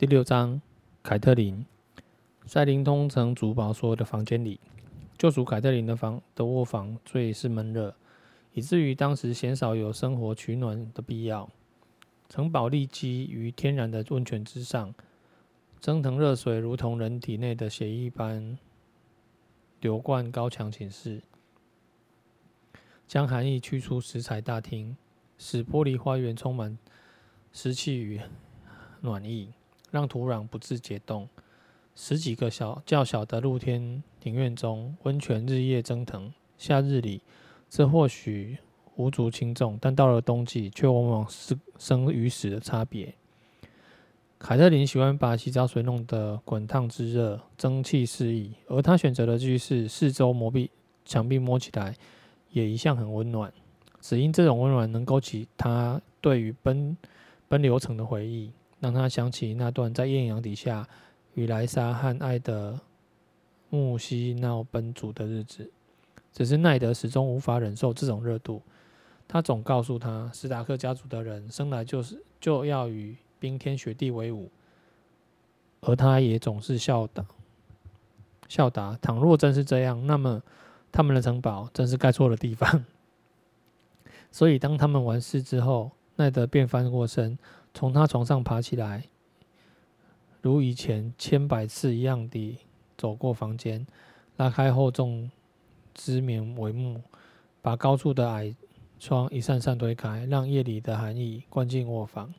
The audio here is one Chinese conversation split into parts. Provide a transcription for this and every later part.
第六章，凯特琳在灵通城主保所有的房间里，救主凯特琳的房的卧房最是闷热，以至于当时鲜少有生活取暖的必要。城堡立基于天然的温泉之上，蒸腾热水如同人体内的血一般流贯高墙寝室，将寒意驱出石材大厅，使玻璃花园充满湿气与暖意。让土壤不致解冻。十几个小较小的露天庭院中，温泉日夜蒸腾。夏日里，这或许无足轻重，但到了冬季，却往往是生与死的差别。凯特琳喜欢把洗澡水弄得滚烫之热，蒸汽四溢，而她选择的居室，四周磨壁墙壁摸起来也一向很温暖。只因这种温暖能勾起她对于奔奔流城的回忆。让他想起那段在艳阳底下与莱莎和艾德穆西闹奔逐的日子。只是奈德始终无法忍受这种热度。他总告诉他，史达克家族的人生来就是就要与冰天雪地为伍，而他也总是笑答：“笑答，倘若真是这样，那么他们的城堡真是盖错了地方。”所以，当他们完事之后，奈德便翻过身。从他床上爬起来，如以前千百次一样地走过房间，拉开厚重织棉帷幕，把高处的矮窗一扇扇推开，让夜里的寒意灌进卧房。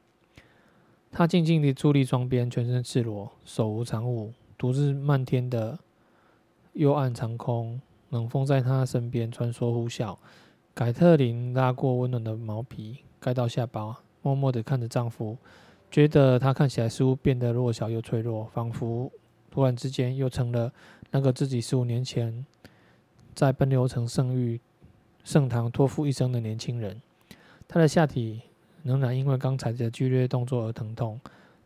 他静静地伫立窗边，全身赤裸，手无长物，独自漫天的幽暗长空，冷风在他身边穿梭呼啸。凯特琳拉过温暖的毛皮，盖到下巴。默默地看着丈夫，觉得他看起来似乎变得弱小又脆弱，仿佛突然之间又成了那个自己十五年前在奔流城圣域圣堂托付一生的年轻人。他的下体仍然因为刚才的剧烈动作而疼痛，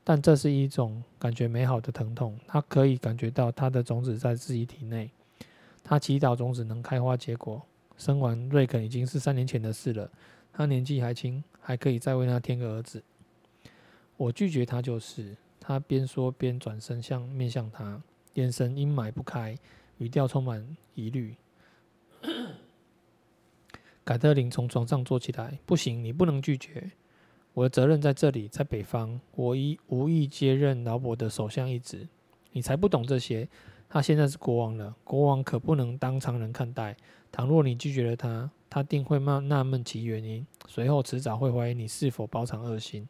但这是一种感觉美好的疼痛。他可以感觉到他的种子在自己体内，他祈祷种子能开花结果。生完瑞肯已经是三年前的事了。他年纪还轻，还可以再为他添个儿子。我拒绝他就是。他边说边转身向面向他，眼神阴霾不开，语调充满疑虑。凯特琳从床上坐起来，不行，你不能拒绝。我的责任在这里，在北方，我已无意接任劳勃的首相一职。你才不懂这些。他现在是国王了，国王可不能当常人看待。倘若你拒绝了他，他定会纳纳闷其原因，随后迟早会怀疑你是否包藏恶心。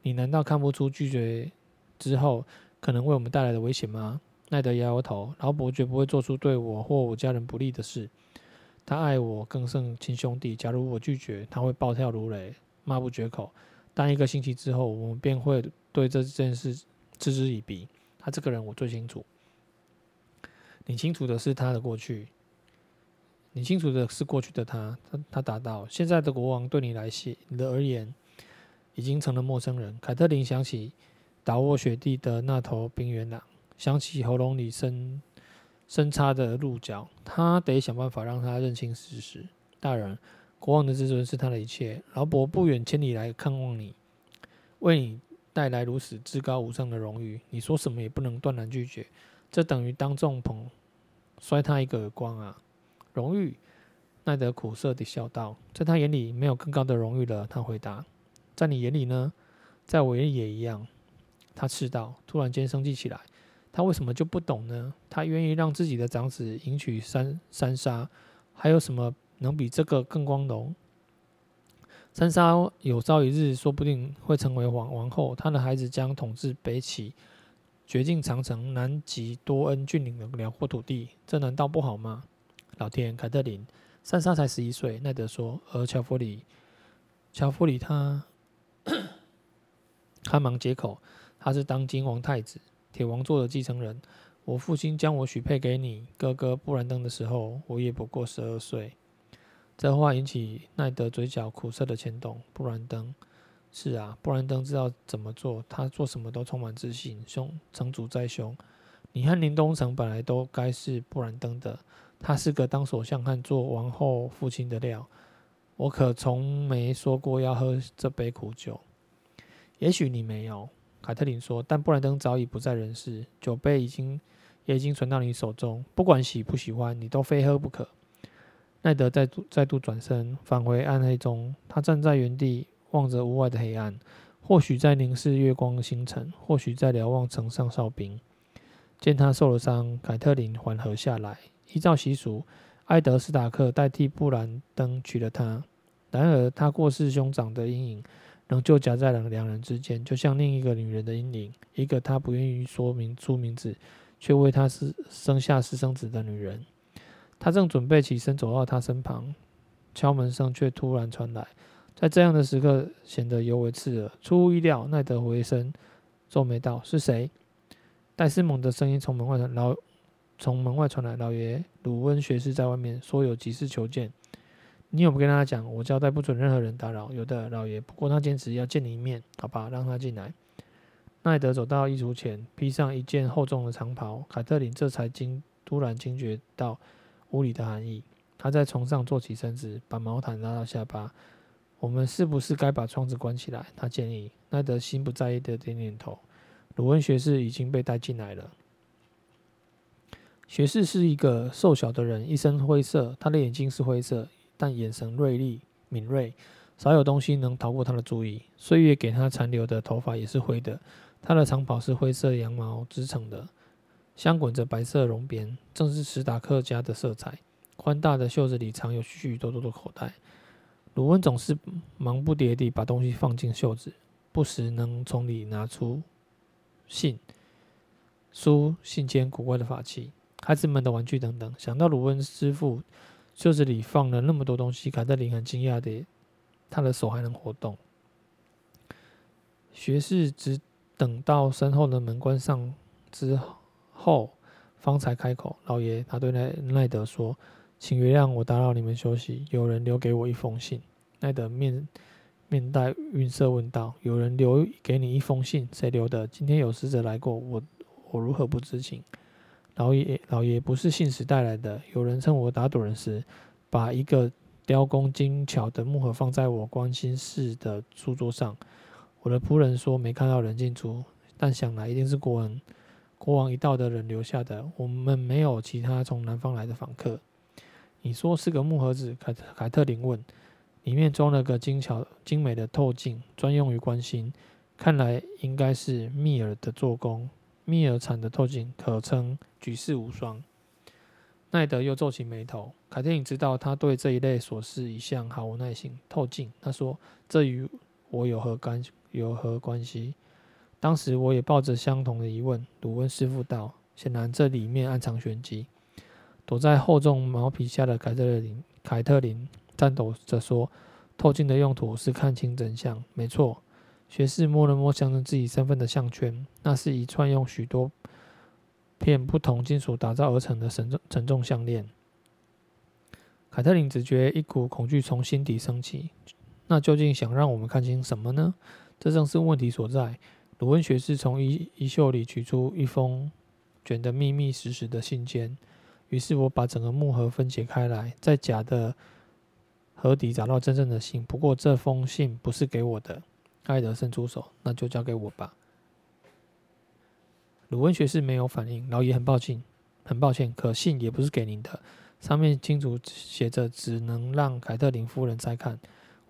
你难道看不出拒绝之后可能为我们带来的危险吗？奈德摇摇头，劳勃绝不会做出对我或我家人不利的事。他爱我更胜亲兄弟。假如我拒绝，他会暴跳如雷，骂不绝口。但一个星期之后，我们便会对这件事嗤之以鼻。他这个人我最清楚。你清楚的是他的过去。你清楚的是过去的他，他他答道：“现在的国王对你来说，你的而言，已经成了陌生人。”凯特琳想起倒卧雪地的那头冰原狼，想起喉咙里深深插的鹿角，他得想办法让他认清事实。大人，国王的自尊是他的一切。劳勃不远千里来看望你，为你带来如此至高无上的荣誉，你说什么也不能断然拒绝。这等于当众捧摔他一个耳光啊！荣誉，奈德苦涩地笑道：“在他眼里没有更高的荣誉了。”他回答：“在你眼里呢？在我眼里也一样。”他斥道，突然间生气起来：“他为什么就不懂呢？他愿意让自己的长子迎娶珊珊莎，还有什么能比这个更光荣？珊莎有朝一日说不定会成为王王后，他的孩子将统治北起绝境长城、南极多恩峻岭的辽阔土地，这难道不好吗？”老天，凯特琳，珊莎才十一岁。奈德说，而乔弗里，乔弗里他，他忙接口，他是当今王太子，铁王座的继承人。我父亲将我许配给你哥哥布兰登的时候，我也不过十二岁。这话引起奈德嘴角苦涩的牵动。布兰登，是啊，布兰登知道怎么做，他做什么都充满自信。兄，城主在兄，你和林东城本来都该是布兰登的。他是个当首相和做王后父亲的料，我可从没说过要喝这杯苦酒。也许你没有，凯特琳说，但布兰登早已不在人世，酒杯已经也已经存到你手中，不管喜不喜欢，你都非喝不可。奈德再度再度转身返回暗黑中，他站在原地望着屋外的黑暗，或许在凝视月光星辰，或许在瞭望城上哨兵。见他受了伤，凯特琳缓和下来。依照习俗，艾德斯塔克代替布兰登娶了她。然而，他过世兄长的阴影仍旧夹在了两人之间，就像另一个女人的阴影，一个他不愿意说明出名字，却为他是生下私生子的女人。他正准备起身走到他身旁，敲门声却突然传来。在这样的时刻，显得尤为刺耳。出乎意料，奈德回身皱眉道：“是谁？”戴斯蒙的声音从门外传老从门外传来：“老爷，鲁温学士在外面，说有急事求见。你有没有跟他讲？我交代不准任何人打扰。有的，老爷。不过他坚持要见你一面，好吧，让他进来。”奈德走到衣橱前，披上一件厚重的长袍。凯特琳这才惊突然惊觉到屋里的寒意。他在床上坐起身子，把毛毯拉到下巴。我们是不是该把窗子关起来？他建议。奈德心不在焉的点点头。鲁温学士已经被带进来了。学士是一个瘦小的人，一身灰色，他的眼睛是灰色，但眼神锐利敏锐，少有东西能逃过他的注意。岁月给他残留的头发也是灰的。他的长袍是灰色羊毛织成的，镶滚着白色绒边，正是史塔克家的色彩。宽大的袖子里藏有许许多多的口袋。鲁温总是忙不迭地把东西放进袖子，不时能从里拿出信、书、信笺、古怪的法器、孩子们的玩具等等。想到鲁温师傅袖子里放了那么多东西，凯特琳很惊讶的，他的手还能活动。学士只等到身后的门关上之后，方才开口：“老爷，他对奈奈德说。”请原谅我打扰你们休息。有人留给我一封信。奈德面面带晕色问道：“有人留给你一封信？谁留的？今天有使者来过，我我如何不知情？”老爷，老爷不是信使带来的。有人趁我打赌人时，把一个雕工精巧的木盒放在我关心室的书桌上。我的仆人说没看到人进出，但想来一定是国王国王一道的人留下的。我们没有其他从南方来的访客。你说是个木盒子，凯凯特琳问，里面装了个精巧精美的透镜，专用于观星。看来应该是密尔的做工。密尔产的透镜可称举世无双。奈德又皱起眉头。凯特琳知道他对这一类琐事一向毫无耐心。透镜，他说，这与我有何干有何关系？当时我也抱着相同的疑问。鲁温师傅道：显然这里面暗藏玄机。躲在厚重毛皮下的凯特琳，凯特琳颤抖着说：“透镜的用途是看清真相。”没错。学士摸了摸象征自己身份的项圈，那是一串用许多片不同金属打造而成的沉重沉重项链。凯特琳只觉一股恐惧从心底升起。那究竟想让我们看清什么呢？这正是问题所在。鲁温学士从衣衣袖里取出一封卷得密密实实的信笺。于是我把整个木盒分解开来，在假的盒底找到真正的信。不过这封信不是给我的。艾德伸出手，那就交给我吧。鲁温学士没有反应。老爷很抱歉，很抱歉，可信也不是给您的。上面清楚写着，只能让凯特琳夫人再看。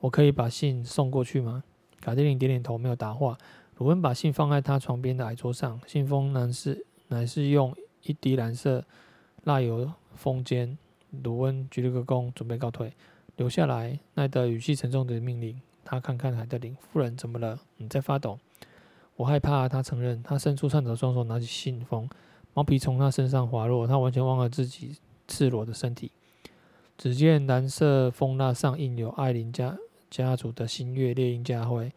我可以把信送过去吗？凯特琳点点头，没有答话。鲁恩把信放在他床边的矮桌上，信封乃是乃是用一滴蓝色。蜡油封缄，鲁温鞠了个躬，准备告退。留下来，奈德语气沉重的命令他看看凯特琳夫人怎么了？你在发抖？我害怕。他承认。他伸出颤抖双手，拿起信封，毛皮从他身上滑落，他完全忘了自己赤裸的身体。只见蓝色封蜡上印有艾琳家家族的新月猎鹰家徽，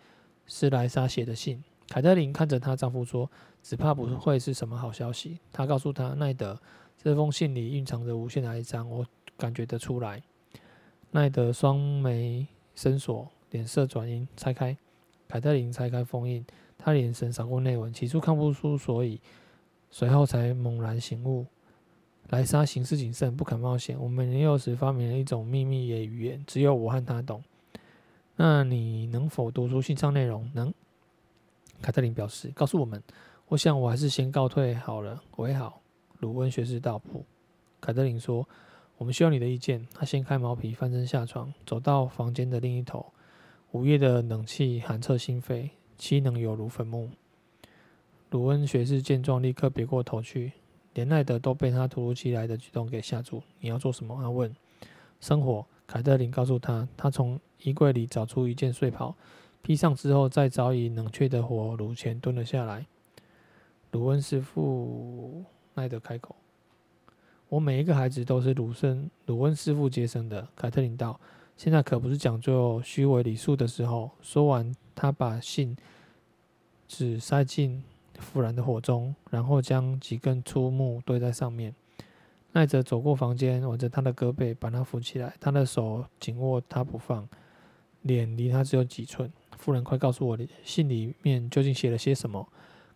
是莱莎写的信。凯特琳看着她丈夫说：“只怕不会是什么好消息。”她告诉他奈德。这封信里蕴藏着无限的哀伤，我感觉得出来。奈德双眉深锁，脸色转阴，拆开。凯特琳拆开封印，她眼神闪过内文，起初看不出所以，随后才猛然醒悟。莱莎行事谨慎，不肯冒险。我们年幼时发明了一种秘密的语言，只有我和她懂。那你能否读出信上内容？能。凯特琳表示：“告诉我们，我想我还是先告退好了。”为好，鲁温学士道：“普。”凯特琳说：“我们需要你的意见。”他掀开毛皮，翻身下床，走到房间的另一头。午夜的冷气寒彻心肺，凄冷犹如坟墓。鲁温学士见状，立刻别过头去，连奈德都被他突如其来的举动给吓住。“你要做什么？”他问。“生火。”凯特琳告诉他。他从衣柜里找出一件睡袍。披上之后，在早已冷却的火炉前蹲了下来。鲁温师傅，奈德开口：“我每一个孩子都是鲁生鲁温师傅接生的。”凯特琳道：“现在可不是讲究虚伪礼数的时候。”说完，他把信纸塞进复燃的火中，然后将几根粗木堆在上面。奈德走过房间，挽着他的胳膊，把他扶起来。他的手紧握他不放，脸离他只有几寸。夫人，快告诉我，信里面究竟写了些什么？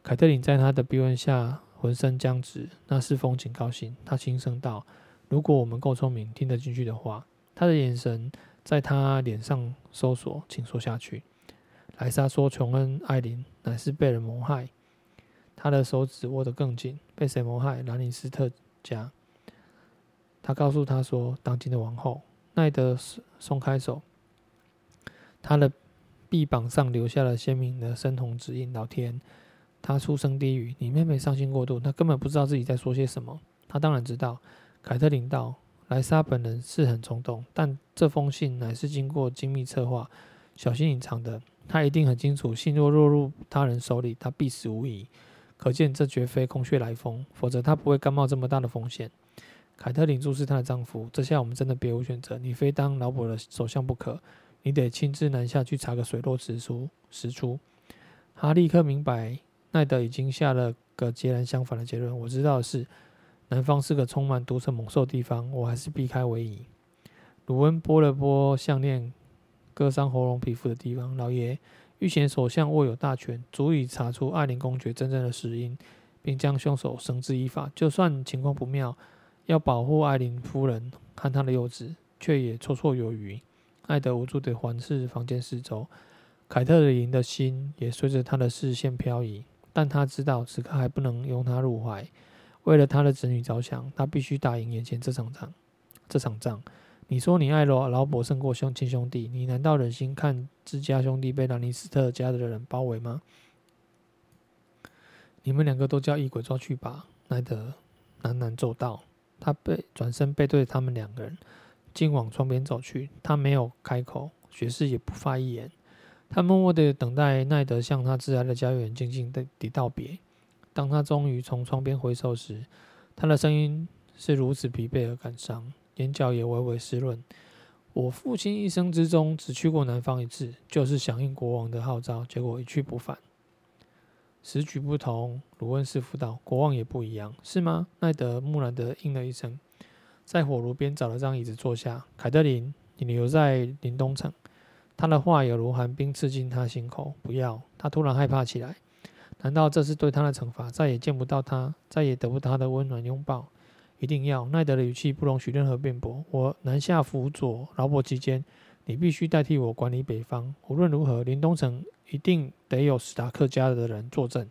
凯特琳在他的逼问下，浑身僵直。那是封警告信。他轻声道：“如果我们够聪明，听得进去的话。”他的眼神在他脸上搜索，请说下去。莱莎说：“琼恩·艾琳乃是被人谋害。”他的手指握得更紧。被谁谋害？兰尼斯特家。他告诉他说：“当今的王后。”奈德松开手，他的。臂膀上留下了鲜明的深红指印。老天，他出声低语：“你妹妹伤心过度，她根本不知道自己在说些什么。”他当然知道。凯特琳道：“莱莎本人是很冲动，但这封信乃是经过精密策划、小心隐藏的。他一定很清楚，信若落入他人手里，他必死无疑。可见这绝非空穴来风，否则他不会甘冒这么大的风险。”凯特琳注视她的丈夫：“这下我们真的别无选择，你非当劳勃的首相不可。”你得亲自南下去查个水落石出。石出，他立刻明白，奈德已经下了个截然相反的结论。我知道的是，南方是个充满毒蛇猛兽的地方，我还是避开为宜。鲁温拨了拨项链割伤喉咙皮肤的地方。老爷，御前首相握有大权，足以查出艾琳公爵真正的死因，并将凶手绳之以法。就算情况不妙，要保护艾琳夫人和她的幼子，却也绰绰有余。艾德无助地环视房间四周，凯特琳的心也随着他的视线漂移，但他知道此刻还不能拥她入怀。为了他的子女着想，他必须打赢眼前这场仗。这场仗，你说你爱罗劳勃胜过兄亲兄弟，你难道忍心看自家兄弟被兰尼斯特家的人包围吗？你们两个都叫异鬼抓去吧！奈德喃喃咒道。他背转身背对他们两个人。竟往窗边走去，他没有开口，爵士也不发一言。他默默地等待奈德向他挚爱的家园静静的地道别。当他终于从窗边回首时，他的声音是如此疲惫而感伤，眼角也微微湿润。我父亲一生之中只去过南方一次，就是响应国王的号召，结果一去不返。时局不同，鲁恩师傅道，国王也不一样，是吗？奈德木然的应了一声。在火炉边找了张椅子坐下。凯特琳，你留在林东城。他的话有如寒冰刺进他心口。不要。他突然害怕起来。难道这是对他的惩罚？再也见不到他，再也得不到他的温暖拥抱。一定要。奈德的语气不容许任何辩驳。我南下辅佐劳勃期间，你必须代替我管理北方。无论如何，林东城一定得有史达克家的人坐镇。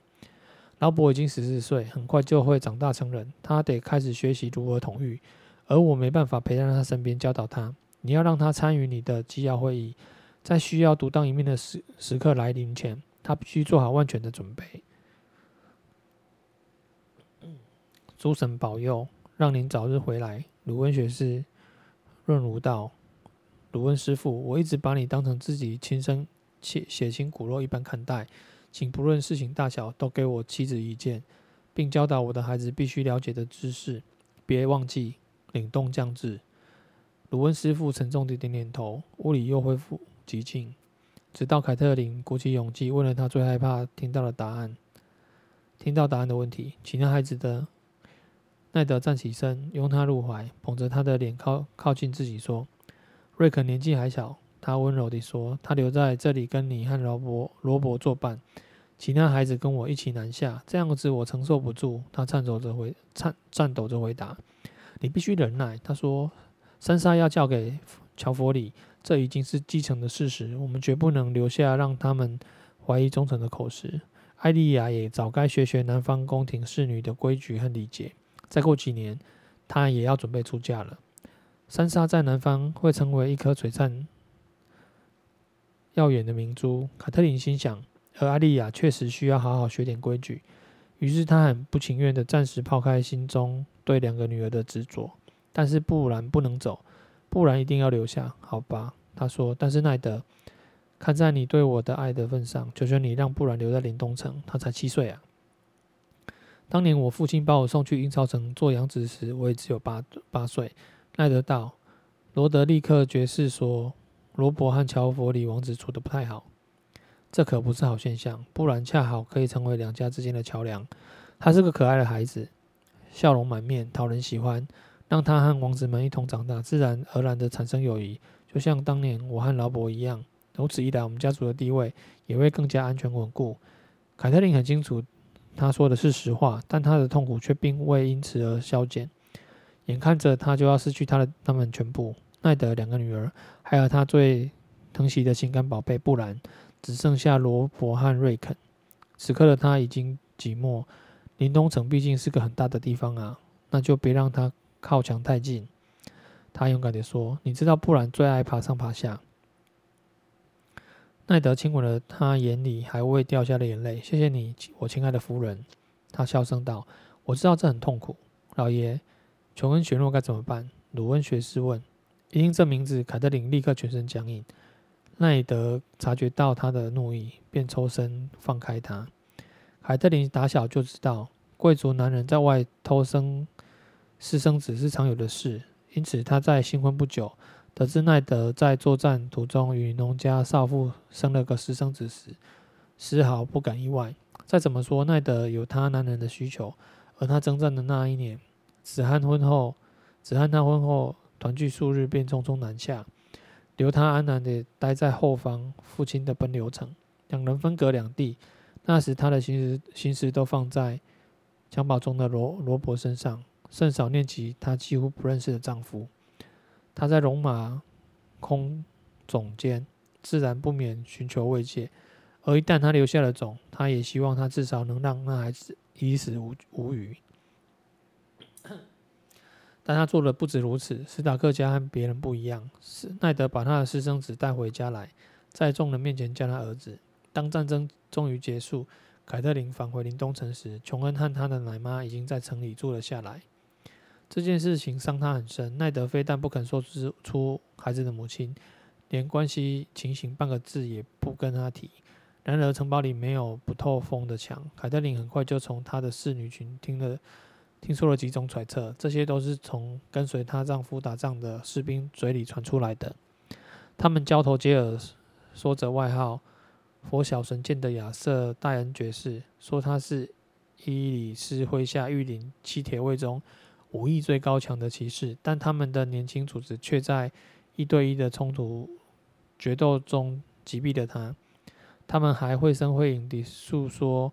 劳勃已经十四岁，很快就会长大成人，他得开始学习如何统御。而我没办法陪在他身边教导他。你要让他参与你的机要会议，在需要独当一面的时时刻来临前，他必须做好万全的准备。诸神保佑，让您早日回来。鲁温学士润如道：“鲁温师傅，我一直把你当成自己亲生血血亲骨肉一般看待，请不论事情大小都给我妻子一见，并教导我的孩子必须了解的知识。别忘记。”凛冬将至，鲁温师傅沉重地点点头，屋里又恢复寂静，直到凯特琳鼓起勇气问了他最害怕听到的答案。听到答案的问题，其他孩子的奈德站起身，拥他入怀，捧着他的脸靠靠近自己说：“瑞肯年纪还小。”他温柔地说：“他留在这里跟你和罗伯罗伯作伴，其他孩子跟我一起南下。这样子我承受不住。”他颤抖着回颤颤抖着回答。你必须忍耐。他说：“珊莎要嫁给乔佛里，这已经是既成的事实。我们绝不能留下让他们怀疑忠诚的口实。艾莉亚也早该学学南方宫廷侍女的规矩和礼节。再过几年，她也要准备出嫁了。珊莎在南方会成为一颗璀璨耀眼的明珠。卡特琳心想，而艾莉亚确实需要好好学点规矩。于是她很不情愿地暂时抛开心中对两个女儿的执着。但是布兰不能走，不然一定要留下，好吧？他说。但是奈德，看在你对我的爱的份上，求求你让布兰留在林东城。他才七岁啊！当年我父亲把我送去鹰巢城做养子时，我也只有八八岁。奈德道，罗德立刻爵士说，罗伯和乔佛里王子处得不太好，这可不是好现象。布兰恰好可以成为两家之间的桥梁。他是个可爱的孩子，笑容满面，讨人喜欢。让他和王子们一同长大，自然而然地产生友谊，就像当年我和劳勃一样。如此一来，我们家族的地位也会更加安全稳固。凯特琳很清楚，他说的是实话，但他的痛苦却并未因此而消减。眼看着他就要失去他的他们全部，奈德两个女儿，还有他最疼惜的心肝宝贝布兰，只剩下罗伯和瑞肯。此刻的他已经寂寞。林东城毕竟是个很大的地方啊，那就别让他。靠墙太近，他勇敢地说：“你知道布兰最爱爬上爬下。”奈德亲吻了他眼里还未掉下的眼泪。“谢谢你，我亲爱的夫人。”他笑声道：“我知道这很痛苦，老爷。琼恩·雪诺该怎么办？”鲁恩学士问。一听这名字，凯特琳立刻全身僵硬。奈德察觉到他的怒意，便抽身放开他。凯特琳打小就知道，贵族男人在外偷生。私生子是常有的事，因此他在新婚不久，得知奈德在作战途中与农家少妇生了个私生子时，丝毫不感意外。再怎么说，奈德有他男人的需求，而他征战的那一年，只和婚后，只和他婚后团聚数日，便匆匆南下，留他安然地待在后方父亲的奔流城。两人分隔两地，那时他的心思心思都放在襁褓中的罗罗伯身上。甚少念及她几乎不认识的丈夫。她在戎马空冢间，自然不免寻求慰藉。而一旦她留下了种，她也希望她至少能让那孩子衣食无无虞。但她做的不止如此。史塔克家和别人不一样，是奈德把他的私生子带回家来，在众人面前叫他儿子。当战争终于结束，凯特琳返回林东城时，琼恩和他的奶妈已经在城里住了下来。这件事情伤他很深。奈德非但不肯说出孩子的母亲，连关系情形半个字也不跟他提。然而城堡里没有不透风的墙。凯特琳很快就从她的侍女群听了听说了几种揣测，这些都是从跟随她丈夫打仗的士兵嘴里传出来的。他们交头接耳，说着外号“佛小神剑”的亚瑟·戴恩爵士，说他是伊里斯麾下御林七铁卫中。武艺最高强的骑士，但他们的年轻组织却在一对一的冲突决斗中击毙了他。他们还绘声绘影地诉说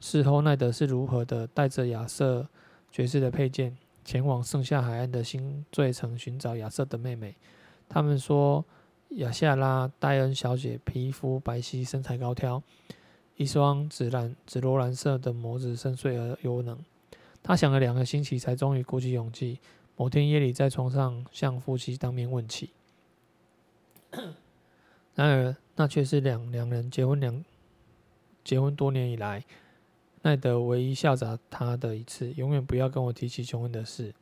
事后奈德是如何的带着亚瑟爵士的佩剑前往圣下海岸的新罪城寻找亚瑟的妹妹。他们说亚夏拉戴恩小姐皮肤白皙，身材高挑，一双紫蓝紫罗兰色的眸子深邃而幽冷。他想了两个星期，才终于鼓起勇气，某天夜里在床上向夫妻当面问起。然而，那却是两两人结婚两结婚多年以来，奈德唯一笑着他的一次。永远不要跟我提起求婚的事。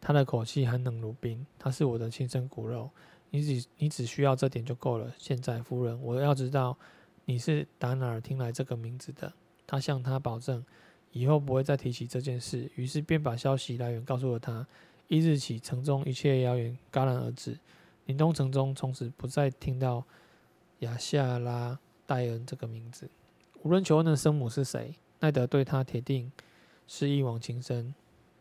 他的口气寒冷如冰。他是我的亲生骨肉，你只你只需要这点就够了。现在，夫人，我要知道你是打哪儿听来这个名字的。他向他保证。以后不会再提起这件事，于是便把消息来源告诉了他。一日起，城中一切谣言戛然而止，林东城中从此不再听到亚夏拉戴恩这个名字。无论求恩的生母是谁，奈德对他铁定是一往情深，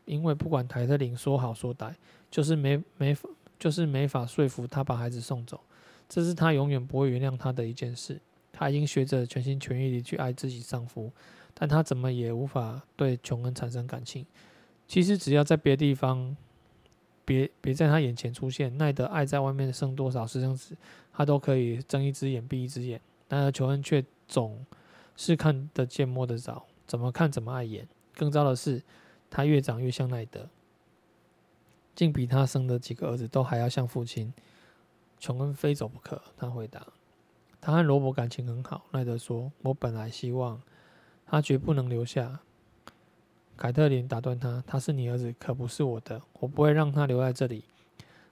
因为不管凯特琳说好说歹，就是没没就是没法说服他把孩子送走。这是他永远不会原谅他的一件事。他已经学着全心全意地去爱自己丈夫。但他怎么也无法对琼恩产生感情。其实只要在别地方，别别在他眼前出现，奈德爱在外面生多少私生子，他都可以睁一只眼闭一只眼。然而琼恩却总是看得见摸得着，怎么看怎么碍眼。更糟的是，他越长越像奈德，竟比他生的几个儿子都还要像父亲。琼恩非走不可。他回答：“他和罗伯感情很好。”奈德说：“我本来希望他绝不能留下。”凯特琳打断他：“他是你儿子，可不是我的。我不会让他留在这里。”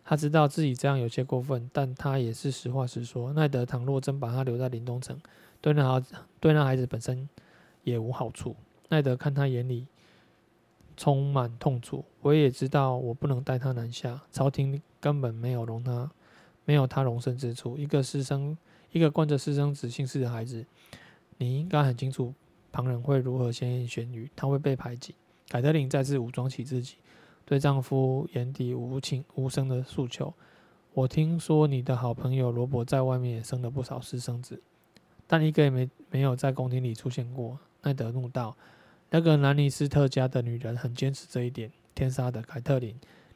他知道自己这样有些过分，但他也是实话实说。奈德倘若真把他留在林东城，对那孩，对那孩子本身也无好处。奈德看他眼里充满痛楚。我也知道，我不能带他南下。朝廷根本没有容他，没有他容身之处。一个私生，一个惯着私生子姓氏的孩子，你应该很清楚，旁人会如何闲言闲语，他会被排挤。凯特琳再次武装起自己。对丈夫眼底无情无声的诉求。我听说你的好朋友罗伯在外面也生了不少私生子，但一个也没没有在宫廷里出现过。奈德怒道：“那个兰尼斯特家的女人很坚持这一点。天杀的凯特琳，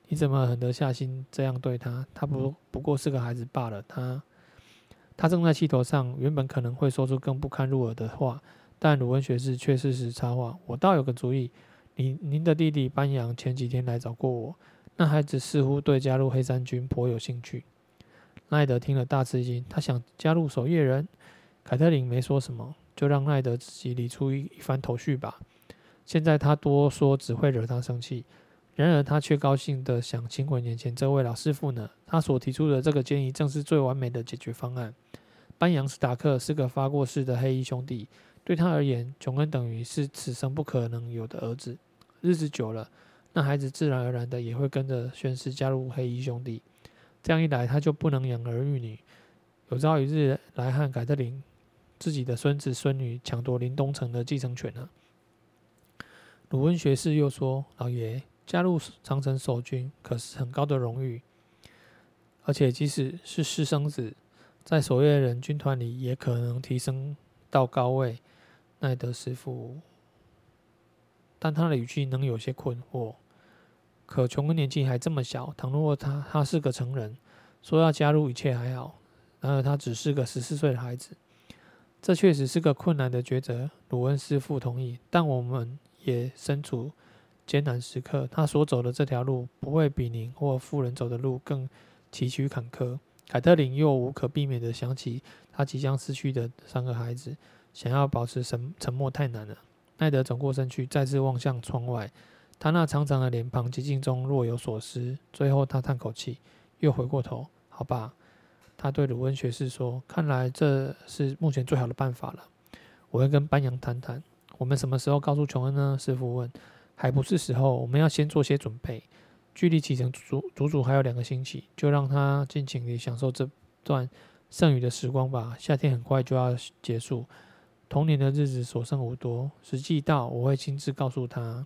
你怎么狠得下心这样对她？她不不过是个孩子罢了。她她正在气头上，原本可能会说出更不堪入耳的话，但鲁恩学士却适时插话：我倒有个主意。”您您的弟弟班扬前几天来找过我，那孩子似乎对加入黑山军颇有兴趣。奈德听了大吃一惊，他想加入守夜人。凯特琳没说什么，就让奈德自己理出一一番头绪吧。现在他多说只会惹他生气，然而他却高兴地想亲吻眼前这位老师傅呢。他所提出的这个建议正是最完美的解决方案。班扬斯塔克是个发过誓的黑衣兄弟，对他而言，琼恩等于是此生不可能有的儿子。日子久了，那孩子自然而然的也会跟着宣誓加入黑衣兄弟。这样一来，他就不能养儿育女，有朝一日来和凯特琳自己的孙子孙女抢夺林东城的继承权了。鲁温学士又说：“老爷加入长城守军可是很高的荣誉，而且即使是私生子，在守夜人军团里也可能提升到高位。”奈德师傅。但他的语气能有些困惑。可琼恩年纪还这么小，倘若他他是个成人，说要加入一切还好；然而他只是个十四岁的孩子，这确实是个困难的抉择。鲁恩师傅同意，但我们也身处艰难时刻。他所走的这条路，不会比您或夫人走的路更崎岖坎坷。凯特琳又无可避免地想起他即将失去的三个孩子，想要保持沉沉默太难了。奈德转过身去，再次望向窗外。他那长长的脸庞寂静中若有所思。最后，他叹口气，又回过头：“好吧。”他对鲁恩学士说：“看来这是目前最好的办法了。我会跟班扬谈谈。我们什么时候告诉琼恩呢？”师傅问。“还不是时候，我们要先做些准备。距离启程足足足还有两个星期，就让他尽情地享受这段剩余的时光吧。夏天很快就要结束。”童年的日子所剩无多，实际到，我会亲自告诉他。